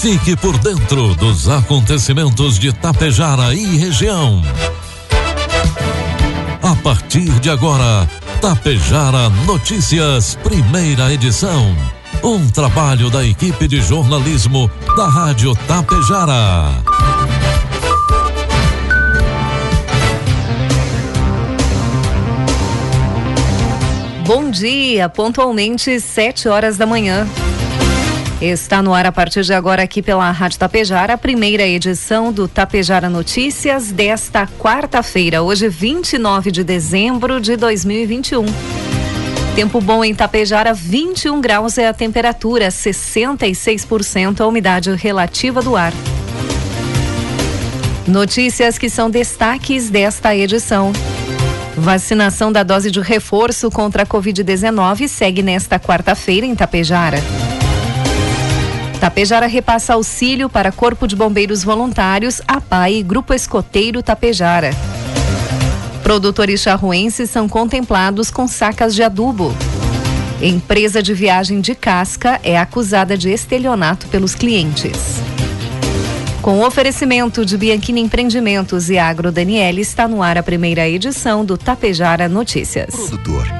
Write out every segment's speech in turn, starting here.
Fique por dentro dos acontecimentos de Tapejara e região. A partir de agora, Tapejara Notícias, primeira edição. Um trabalho da equipe de jornalismo da Rádio Tapejara. Bom dia, pontualmente sete horas da manhã. Está no ar a partir de agora aqui pela Rádio Tapejara, a primeira edição do Tapejara Notícias desta quarta-feira, hoje 29 de dezembro de 2021. Tempo bom em Tapejara, 21 graus é a temperatura, 66% a umidade relativa do ar. Notícias que são destaques desta edição. Vacinação da dose de reforço contra a Covid-19 segue nesta quarta-feira em Tapejara. Tapejara repassa auxílio para Corpo de Bombeiros Voluntários, APAI e Grupo Escoteiro Tapejara. Produtores charruenses são contemplados com sacas de adubo. Empresa de viagem de casca é acusada de estelionato pelos clientes. Com oferecimento de Bianchini Empreendimentos e Agro Daniele, está no ar a primeira edição do Tapejara Notícias. Produtor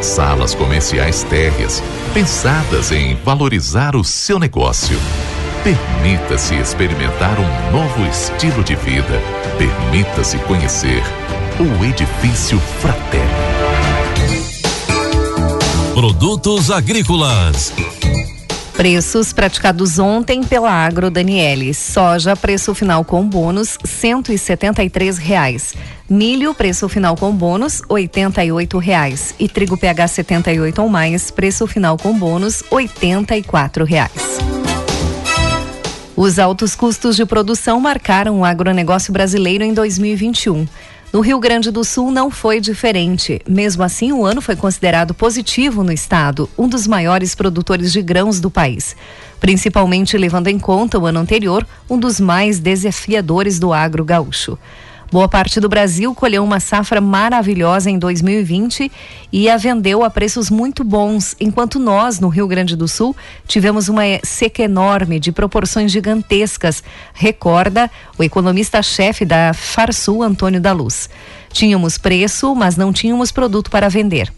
salas comerciais térreas, pensadas em valorizar o seu negócio. Permita-se experimentar um novo estilo de vida. Permita-se conhecer o Edifício Fraterno. Produtos agrícolas Preços praticados ontem pela Agro Daniele. Soja, preço final com bônus, cento e setenta e três reais. Milho, preço final com bônus, oito reais. E trigo PH 78 ou mais, preço final com bônus, quatro reais. Os altos custos de produção marcaram o agronegócio brasileiro em 2021. No Rio Grande do Sul não foi diferente. Mesmo assim, o ano foi considerado positivo no estado, um dos maiores produtores de grãos do país. Principalmente levando em conta o ano anterior, um dos mais desafiadores do agro gaúcho. Boa parte do Brasil colheu uma safra maravilhosa em 2020 e a vendeu a preços muito bons, enquanto nós, no Rio Grande do Sul, tivemos uma seca enorme de proporções gigantescas, recorda o economista-chefe da Farsul, Antônio da Luz. Tínhamos preço, mas não tínhamos produto para vender.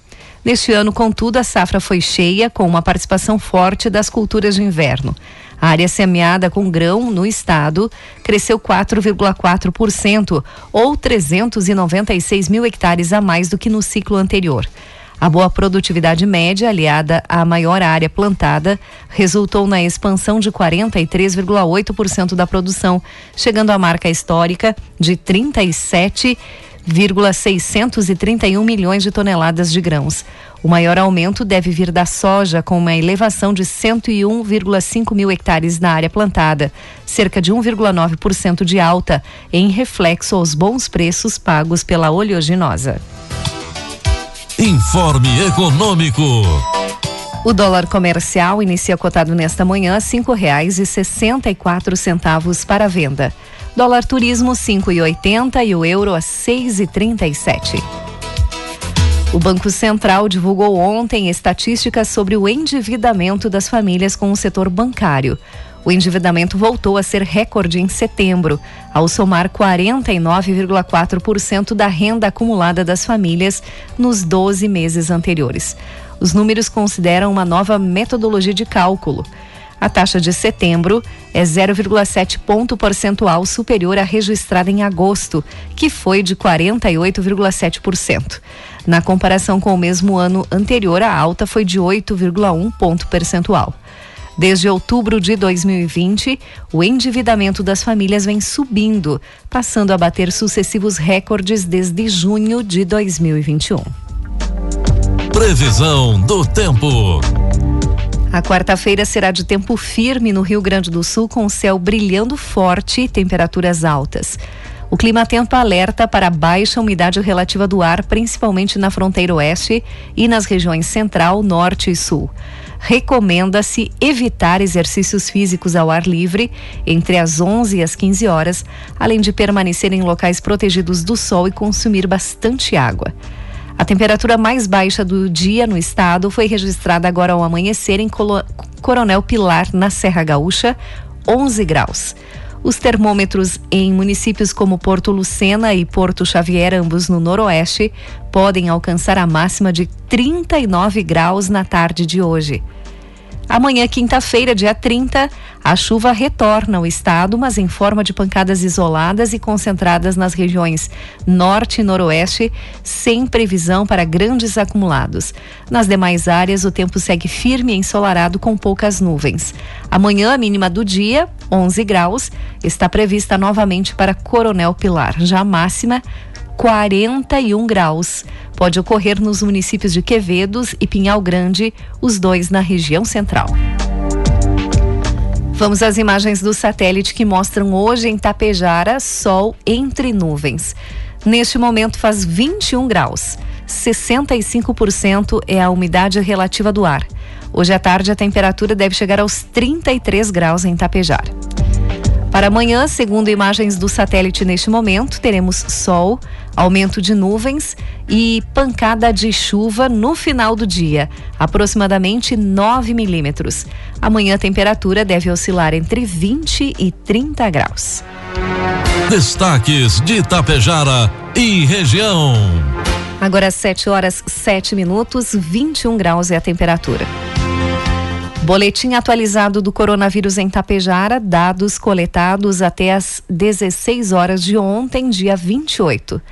Neste ano, contudo, a safra foi cheia, com uma participação forte das culturas de inverno. A área semeada com grão no estado cresceu 4,4%, ou 396 mil hectares a mais do que no ciclo anterior. A boa produtividade média, aliada à maior área plantada, resultou na expansão de 43,8% da produção, chegando à marca histórica de 37,631 milhões de toneladas de grãos. O maior aumento deve vir da soja, com uma elevação de 101,5 mil hectares na área plantada, cerca de 1,9% de alta, em reflexo aos bons preços pagos pela oleaginosa. Informe Econômico. O dólar comercial inicia cotado nesta manhã a cinco reais e sessenta e quatro centavos para venda. Dólar turismo cinco e oitenta e o euro a seis e trinta e sete. O Banco Central divulgou ontem estatísticas sobre o endividamento das famílias com o setor bancário. O endividamento voltou a ser recorde em setembro, ao somar 49,4% da renda acumulada das famílias nos 12 meses anteriores. Os números consideram uma nova metodologia de cálculo. A taxa de setembro é 0,7 ponto percentual superior à registrada em agosto, que foi de 48,7%. Na comparação com o mesmo ano anterior, a alta foi de 8,1 ponto percentual. Desde outubro de 2020, o endividamento das famílias vem subindo, passando a bater sucessivos recordes desde junho de 2021. Previsão do tempo. A quarta-feira será de tempo firme no Rio Grande do Sul, com o céu brilhando forte e temperaturas altas. O clima atento alerta para baixa umidade relativa do ar, principalmente na fronteira oeste e nas regiões central, norte e sul recomenda-se evitar exercícios físicos ao ar livre entre as 11 e as 15 horas, além de permanecer em locais protegidos do sol e consumir bastante água. A temperatura mais baixa do dia no estado foi registrada agora ao amanhecer em Coronel Pilar, na Serra Gaúcha, 11 graus. Os termômetros em municípios como Porto Lucena e Porto Xavier, ambos no noroeste, podem alcançar a máxima de 39 graus na tarde de hoje. Amanhã, quinta-feira, dia 30, a chuva retorna ao estado, mas em forma de pancadas isoladas e concentradas nas regiões norte e noroeste, sem previsão para grandes acumulados. Nas demais áreas, o tempo segue firme e ensolarado com poucas nuvens. Amanhã, a mínima do dia, 11 graus, está prevista novamente para Coronel Pilar. Já máxima, 41 graus. Pode ocorrer nos municípios de Quevedos e Pinhal Grande, os dois na região central. Vamos às imagens do satélite que mostram hoje em Tapejara sol entre nuvens. Neste momento faz 21 graus. 65% é a umidade relativa do ar. Hoje à tarde a temperatura deve chegar aos 33 graus em Tapejara. Para amanhã, segundo imagens do satélite neste momento, teremos sol, aumento de nuvens e pancada de chuva no final do dia, aproximadamente 9 milímetros. Amanhã a temperatura deve oscilar entre 20 e 30 graus. Destaques de Itapejara e região. Agora 7 horas 7 minutos, 21 graus é a temperatura. Boletim atualizado do coronavírus em Tapejara, dados coletados até as 16 horas de ontem, dia 28.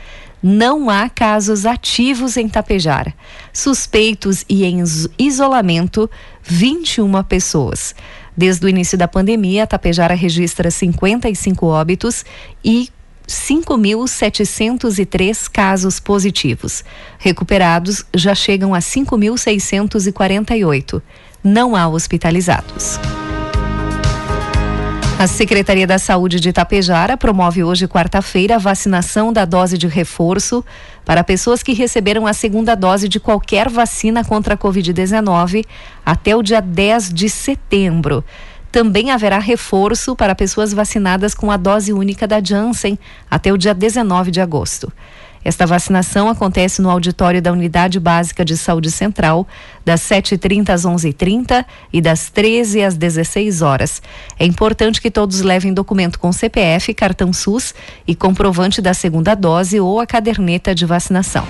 Não há casos ativos em Tapejara. Suspeitos e em isolamento, 21 pessoas. Desde o início da pandemia, Tapejara registra 55 óbitos e 5.703 casos positivos. Recuperados já chegam a 5.648 não há hospitalizados. A Secretaria da Saúde de Itapejara promove hoje, quarta-feira, a vacinação da dose de reforço para pessoas que receberam a segunda dose de qualquer vacina contra a Covid-19 até o dia 10 de setembro. Também haverá reforço para pessoas vacinadas com a dose única da Janssen até o dia 19 de agosto. Esta vacinação acontece no auditório da Unidade Básica de Saúde Central, das 7h30 às 11h30 e das 13 às 16 horas. É importante que todos levem documento com CPF, cartão SUS e comprovante da segunda dose ou a caderneta de vacinação.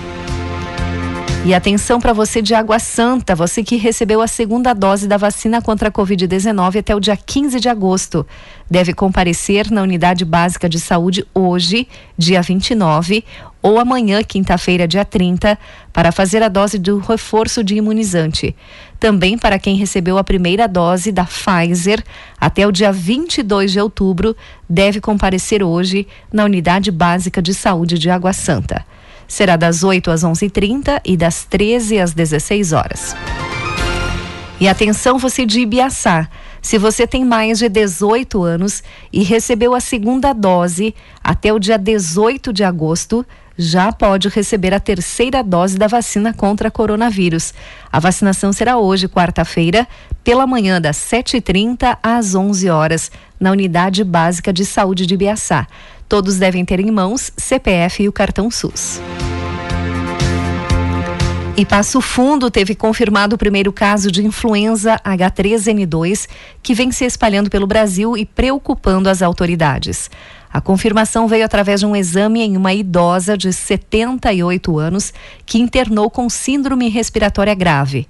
E atenção para você de Água Santa, você que recebeu a segunda dose da vacina contra a Covid-19 até o dia 15 de agosto. Deve comparecer na unidade básica de saúde hoje, dia 29, ou amanhã, quinta-feira, dia 30, para fazer a dose do reforço de imunizante. Também para quem recebeu a primeira dose da Pfizer até o dia 22 de outubro, deve comparecer hoje na unidade básica de saúde de Água Santa. Será das 8 às 11h30 e das 13 às 16 horas. E atenção você de Ibiaçá. Se você tem mais de 18 anos e recebeu a segunda dose até o dia 18 de agosto, já pode receber a terceira dose da vacina contra coronavírus. A vacinação será hoje, quarta-feira, pela manhã das 7h30 às 11 horas, na Unidade Básica de Saúde de Biaçá. Todos devem ter em mãos CPF e o cartão SUS. E Passo Fundo teve confirmado o primeiro caso de influenza H3N2 que vem se espalhando pelo Brasil e preocupando as autoridades. A confirmação veio através de um exame em uma idosa de 78 anos que internou com síndrome respiratória grave.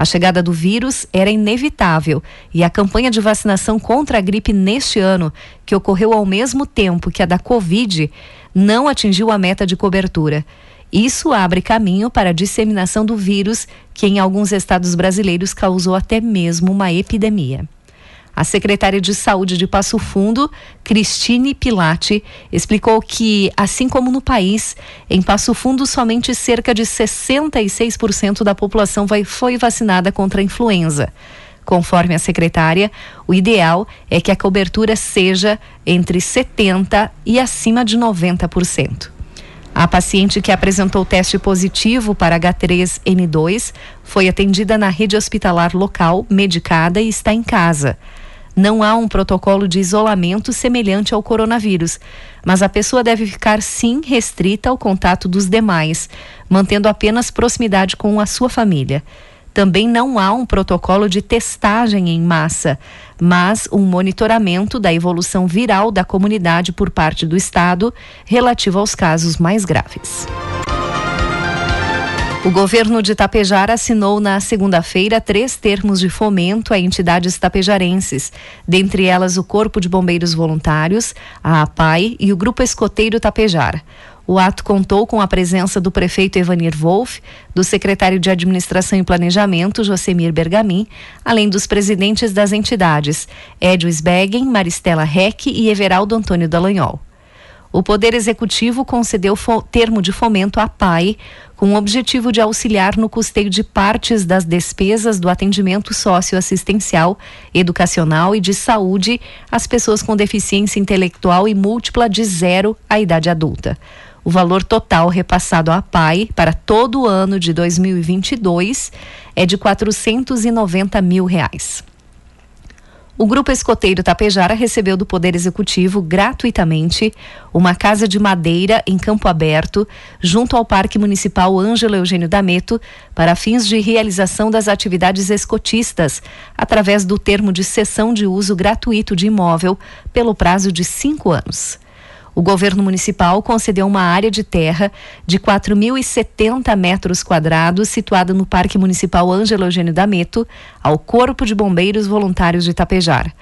A chegada do vírus era inevitável e a campanha de vacinação contra a gripe neste ano, que ocorreu ao mesmo tempo que a da Covid, não atingiu a meta de cobertura. Isso abre caminho para a disseminação do vírus, que em alguns estados brasileiros causou até mesmo uma epidemia. A secretária de Saúde de Passo Fundo, Cristine Pilati, explicou que, assim como no país, em Passo Fundo somente cerca de 66% da população vai, foi vacinada contra a influenza. Conforme a secretária, o ideal é que a cobertura seja entre 70% e acima de 90%. A paciente que apresentou teste positivo para H3N2 foi atendida na rede hospitalar local, medicada e está em casa. Não há um protocolo de isolamento semelhante ao coronavírus, mas a pessoa deve ficar sim restrita ao contato dos demais, mantendo apenas proximidade com a sua família. Também não há um protocolo de testagem em massa, mas um monitoramento da evolução viral da comunidade por parte do Estado relativo aos casos mais graves. O governo de Tapejara assinou na segunda-feira três termos de fomento a entidades tapejarenses, dentre elas o Corpo de Bombeiros Voluntários, a APAI e o Grupo Escoteiro Tapejara. O ato contou com a presença do prefeito Evanir Wolff, do secretário de Administração e Planejamento, Josemir Bergamin, além dos presidentes das entidades, Edio Sbeggen, Maristela Reck e Everaldo Antônio Dallagnol. O Poder Executivo concedeu termo de fomento à PAI, com o objetivo de auxiliar no custeio de partes das despesas do atendimento socioassistencial, educacional e de saúde às pessoas com deficiência intelectual e múltipla de zero à idade adulta. O valor total repassado à PAI para todo o ano de 2022 é de 490 mil reais. O Grupo Escoteiro Tapejara recebeu do Poder Executivo gratuitamente uma casa de madeira em campo aberto, junto ao Parque Municipal Ângelo Eugênio Dameto, para fins de realização das atividades escotistas, através do termo de cessão de uso gratuito de imóvel, pelo prazo de cinco anos. O governo municipal concedeu uma área de terra de 4.070 metros quadrados situada no Parque Municipal Ângelo Eugênio Dameto ao Corpo de Bombeiros Voluntários de Tapejar.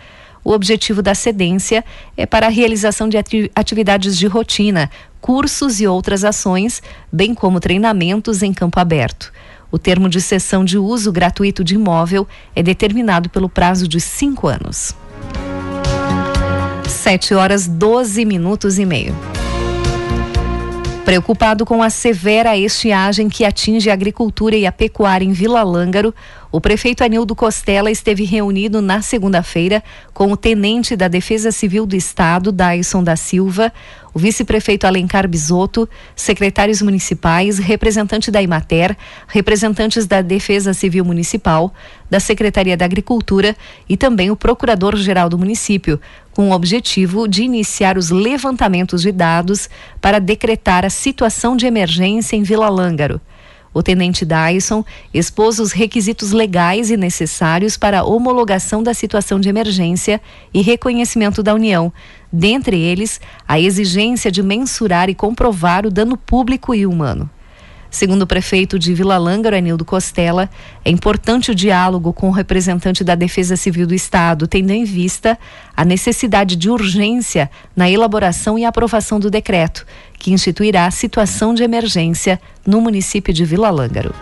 O objetivo da cedência é para a realização de atividades de rotina, cursos e outras ações, bem como treinamentos em campo aberto. O termo de cessão de uso gratuito de imóvel é determinado pelo prazo de cinco anos. 7 horas 12 minutos e meio. Preocupado com a severa estiagem que atinge a agricultura e a pecuária em Vila Lângaro, o prefeito Anildo Costela esteve reunido na segunda-feira com o tenente da Defesa Civil do Estado, Daison da Silva, o vice-prefeito Alencar Bisotto, secretários municipais, representante da Imater, representantes da Defesa Civil Municipal, da Secretaria da Agricultura e também o procurador-geral do município, com o objetivo de iniciar os levantamentos de dados para decretar a situação de emergência em Vila Lângaro. O tenente Dyson expôs os requisitos legais e necessários para a homologação da situação de emergência e reconhecimento da União, dentre eles a exigência de mensurar e comprovar o dano público e humano. Segundo o prefeito de Vila Lângaro, Anildo Costela, é importante o diálogo com o representante da Defesa Civil do Estado, tendo em vista a necessidade de urgência na elaboração e aprovação do decreto, que instituirá a situação de emergência no município de Vila Lângaro.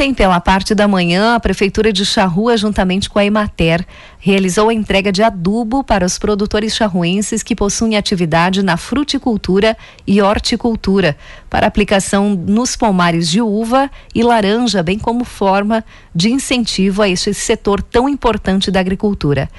Ontem, pela parte da manhã, a Prefeitura de Charrua, juntamente com a Emater, realizou a entrega de adubo para os produtores charruenses que possuem atividade na fruticultura e horticultura, para aplicação nos pomares de uva e laranja, bem como forma de incentivo a este setor tão importante da agricultura.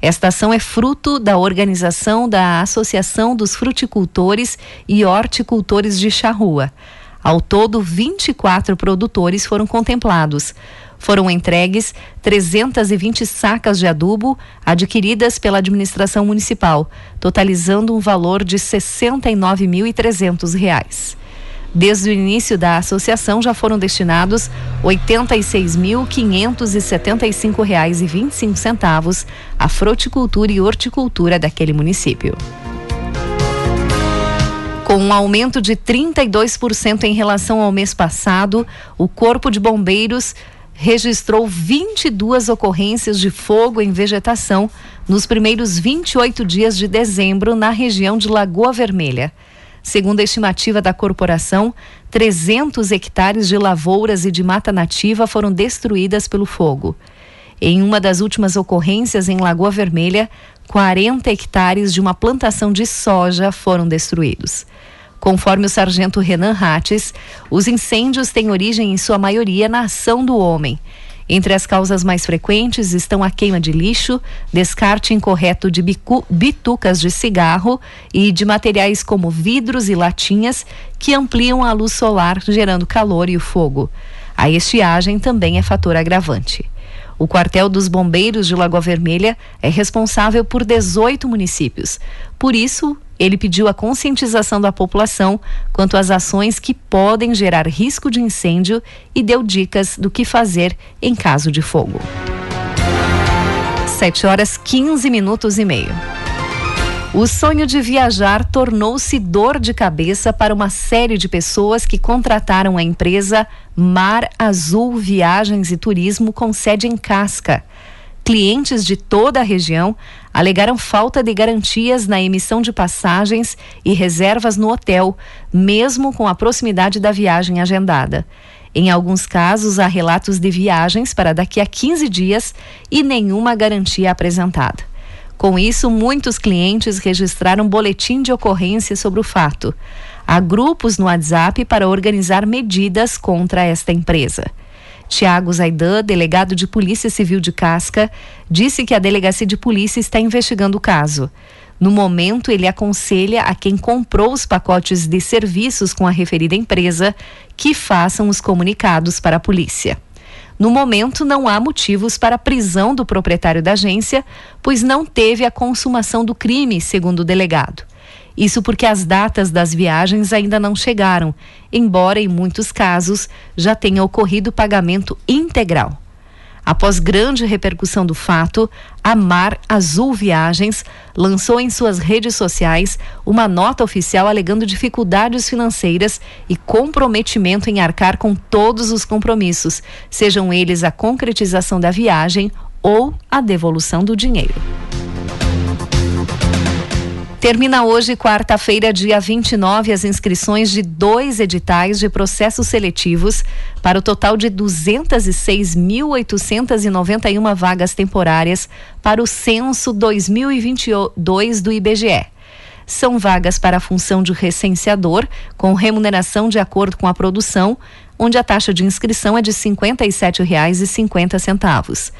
Esta ação é fruto da organização da Associação dos Fruticultores e Horticultores de Charrua. Ao todo, 24 produtores foram contemplados. Foram entregues 320 sacas de adubo adquiridas pela administração municipal, totalizando um valor de R$ 69.300. Desde o início da associação já foram destinados R$ 86.575,25 à fruticultura e horticultura daquele município. Com um aumento de 32% em relação ao mês passado, o Corpo de Bombeiros registrou 22 ocorrências de fogo em vegetação nos primeiros 28 dias de dezembro na região de Lagoa Vermelha. Segundo a estimativa da corporação, 300 hectares de lavouras e de mata nativa foram destruídas pelo fogo. Em uma das últimas ocorrências em Lagoa Vermelha, 40 hectares de uma plantação de soja foram destruídos. Conforme o sargento Renan Rates, os incêndios têm origem em sua maioria na ação do homem. Entre as causas mais frequentes estão a queima de lixo, descarte incorreto de bicu, bitucas de cigarro e de materiais como vidros e latinhas que ampliam a luz solar, gerando calor e o fogo. A estiagem também é fator agravante. O quartel dos bombeiros de Lagoa Vermelha é responsável por 18 municípios. Por isso, ele pediu a conscientização da população quanto às ações que podem gerar risco de incêndio e deu dicas do que fazer em caso de fogo. 7 horas 15 minutos e meio. O sonho de viajar tornou-se dor de cabeça para uma série de pessoas que contrataram a empresa Mar Azul Viagens e Turismo com sede em Casca. Clientes de toda a região alegaram falta de garantias na emissão de passagens e reservas no hotel, mesmo com a proximidade da viagem agendada. Em alguns casos, há relatos de viagens para daqui a 15 dias e nenhuma garantia apresentada. Com isso, muitos clientes registraram boletim de ocorrência sobre o fato. Há grupos no WhatsApp para organizar medidas contra esta empresa. Tiago Zaidan, delegado de Polícia Civil de Casca, disse que a Delegacia de Polícia está investigando o caso. No momento, ele aconselha a quem comprou os pacotes de serviços com a referida empresa que façam os comunicados para a polícia. No momento, não há motivos para a prisão do proprietário da agência, pois não teve a consumação do crime, segundo o delegado. Isso porque as datas das viagens ainda não chegaram, embora em muitos casos já tenha ocorrido pagamento integral. Após grande repercussão do fato, a Mar Azul Viagens lançou em suas redes sociais uma nota oficial alegando dificuldades financeiras e comprometimento em arcar com todos os compromissos, sejam eles a concretização da viagem ou a devolução do dinheiro. Termina hoje, quarta-feira, dia 29, as inscrições de dois editais de processos seletivos para o total de 206.891 vagas temporárias para o censo 2022 do IBGE. São vagas para a função de recenseador, com remuneração de acordo com a produção, onde a taxa de inscrição é de R$ 57,50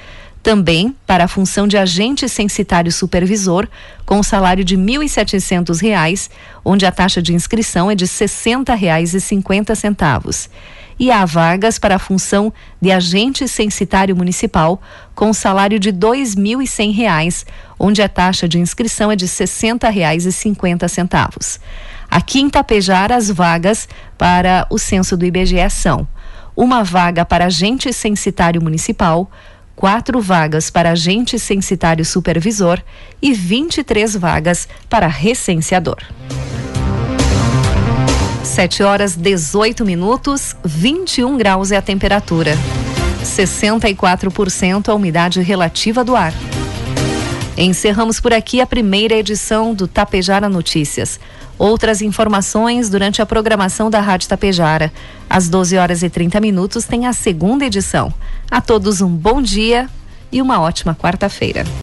também para a função de agente censitário supervisor, com salário de R$ 1.700, onde a taxa de inscrição é de R$ 60,50. E há vagas para a função de agente censitário municipal, com salário de R$ 2.100, onde a taxa de inscrição é de R$ 60,50. Aqui em Tapejara, as vagas para o censo do IBGE são uma vaga para agente censitário municipal, quatro vagas para agente censitário supervisor e 23 vagas para recenseador. 7 horas 18 minutos, 21 graus é a temperatura. 64% a umidade relativa do ar. Encerramos por aqui a primeira edição do Tapejara Notícias. Outras informações durante a programação da Rádio Tapejara. Às 12 horas e 30 minutos tem a segunda edição. A todos um bom dia e uma ótima quarta-feira.